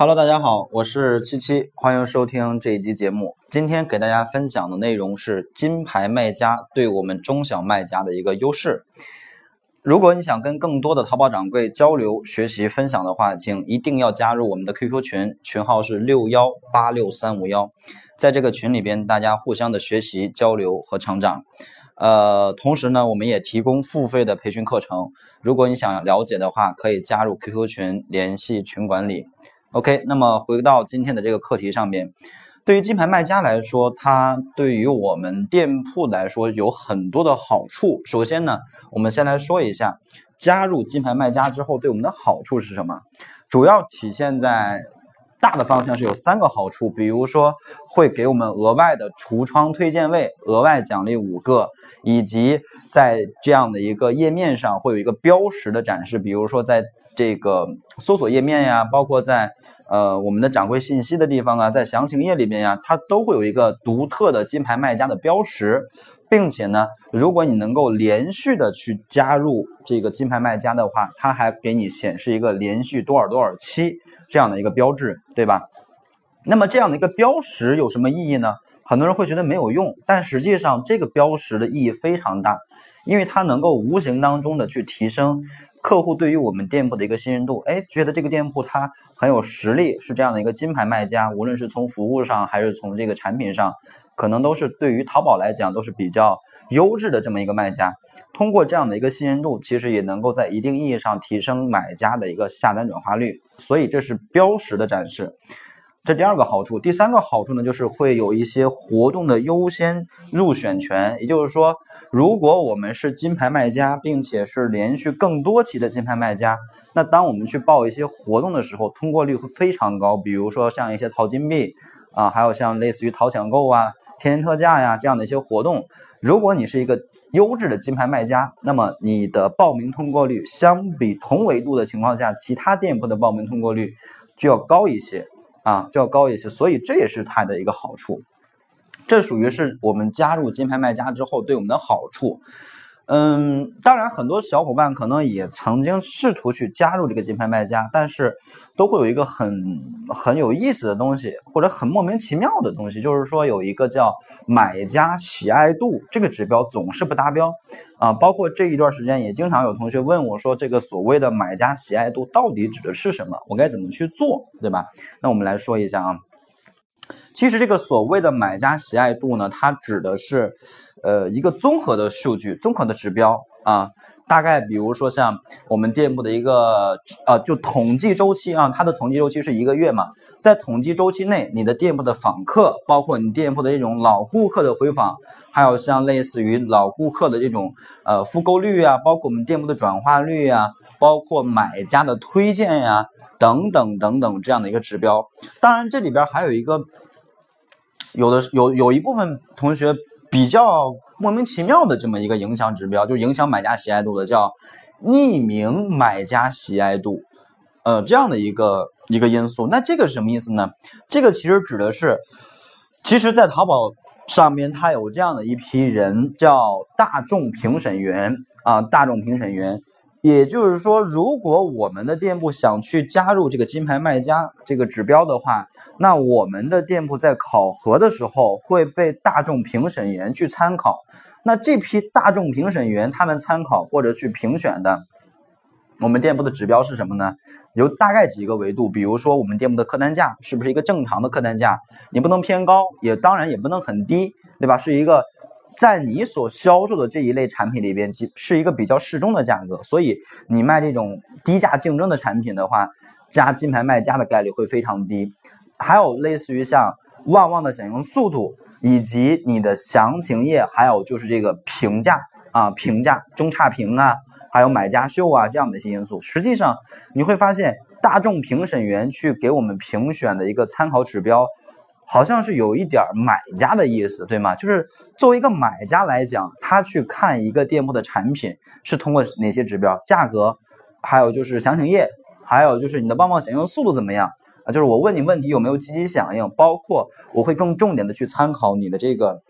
Hello，大家好，我是七七，欢迎收听这一期节目。今天给大家分享的内容是金牌卖家对我们中小卖家的一个优势。如果你想跟更多的淘宝掌柜交流、学习、分享的话，请一定要加入我们的 QQ 群，群号是六幺八六三五幺。在这个群里边，大家互相的学习、交流和成长。呃，同时呢，我们也提供付费的培训课程。如果你想了解的话，可以加入 QQ 群，联系群管理。OK，那么回到今天的这个课题上面，对于金牌卖家来说，它对于我们店铺来说有很多的好处。首先呢，我们先来说一下加入金牌卖家之后对我们的好处是什么，主要体现在大的方向是有三个好处，比如说会给我们额外的橱窗推荐位，额外奖励五个。以及在这样的一个页面上会有一个标识的展示，比如说在这个搜索页面呀，包括在呃我们的掌柜信息的地方啊，在详情页里边呀，它都会有一个独特的金牌卖家的标识，并且呢，如果你能够连续的去加入这个金牌卖家的话，它还给你显示一个连续多少多少期这样的一个标志，对吧？那么这样的一个标识有什么意义呢？很多人会觉得没有用，但实际上这个标识的意义非常大，因为它能够无形当中的去提升客户对于我们店铺的一个信任度。哎，觉得这个店铺它很有实力，是这样的一个金牌卖家，无论是从服务上还是从这个产品上，可能都是对于淘宝来讲都是比较优质的这么一个卖家。通过这样的一个信任度，其实也能够在一定意义上提升买家的一个下单转化率。所以这是标识的展示。这第二个好处，第三个好处呢，就是会有一些活动的优先入选权。也就是说，如果我们是金牌卖家，并且是连续更多期的金牌卖家，那当我们去报一些活动的时候，通过率会非常高。比如说像一些淘金币啊，还有像类似于淘抢购啊、天天特价呀这样的一些活动，如果你是一个优质的金牌卖家，那么你的报名通过率相比同维度的情况下，其他店铺的报名通过率就要高一些。啊，就要高一些，所以这也是它的一个好处。这属于是我们加入金牌卖家之后对我们的好处。嗯，当然，很多小伙伴可能也曾经试图去加入这个金牌卖家，但是都会有一个很很有意思的东西，或者很莫名其妙的东西，就是说有一个叫买家喜爱度这个指标总是不达标啊。包括这一段时间也经常有同学问我说，这个所谓的买家喜爱度到底指的是什么？我该怎么去做，对吧？那我们来说一下啊。其实这个所谓的买家喜爱度呢，它指的是，呃，一个综合的数据、综合的指标啊。大概比如说像我们店铺的一个，呃，就统计周期啊，它的统计周期是一个月嘛。在统计周期内，你的店铺的访客，包括你店铺的这种老顾客的回访，还有像类似于老顾客的这种呃复购率啊，包括我们店铺的转化率啊，包括买家的推荐呀，等等等等这样的一个指标。当然，这里边还有一个。有的有有一部分同学比较莫名其妙的这么一个影响指标，就影响买家喜爱度的，叫匿名买家喜爱度，呃，这样的一个一个因素。那这个是什么意思呢？这个其实指的是，其实，在淘宝上面，它有这样的一批人，叫大众评审员啊，大众评审员。也就是说，如果我们的店铺想去加入这个金牌卖家这个指标的话，那我们的店铺在考核的时候会被大众评审员去参考。那这批大众评审员他们参考或者去评选的，我们店铺的指标是什么呢？有大概几个维度，比如说我们店铺的客单价是不是一个正常的客单价？你不能偏高，也当然也不能很低，对吧？是一个。在你所销售的这一类产品里边，其是一个比较适中的价格，所以你卖这种低价竞争的产品的话，加金牌卖家的概率会非常低。还有类似于像旺旺的响应速度，以及你的详情页，还有就是这个评价啊、评价中差评啊，还有买家秀啊这样的一些因素，实际上你会发现，大众评审员去给我们评选的一个参考指标。好像是有一点买家的意思，对吗？就是作为一个买家来讲，他去看一个店铺的产品是通过哪些指标？价格，还有就是详情页，还有就是你的旺旺响应速度怎么样啊？就是我问你问题有没有积极响应？包括我会更重点的去参考你的这个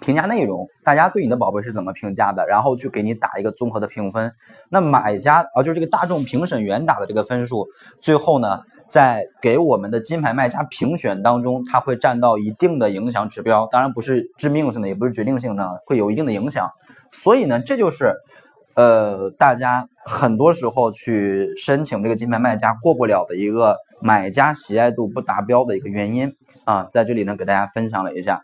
评价内容，大家对你的宝贝是怎么评价的？然后去给你打一个综合的评分。那买家啊，就是这个大众评审员打的这个分数，最后呢？在给我们的金牌卖家评选当中，它会占到一定的影响指标，当然不是致命性的，也不是决定性的，会有一定的影响。所以呢，这就是呃大家很多时候去申请这个金牌卖家过不了的一个买家喜爱度不达标的一个原因啊，在这里呢给大家分享了一下。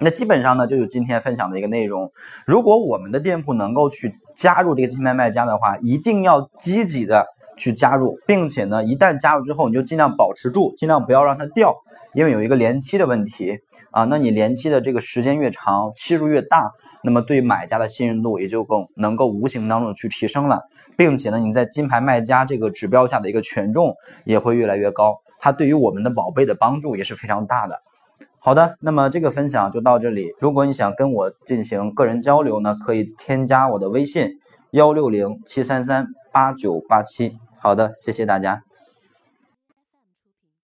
那基本上呢，就是今天分享的一个内容。如果我们的店铺能够去加入这个金牌卖家的话，一定要积极的去加入，并且呢，一旦加入之后，你就尽量保持住，尽量不要让它掉，因为有一个连期的问题啊。那你连期的这个时间越长，期数越大，那么对买家的信任度也就更能够无形当中去提升了，并且呢，你在金牌卖家这个指标下的一个权重也会越来越高，它对于我们的宝贝的帮助也是非常大的。好的，那么这个分享就到这里。如果你想跟我进行个人交流呢，可以添加我的微信幺六零七三三八九八七。好的，谢谢大家。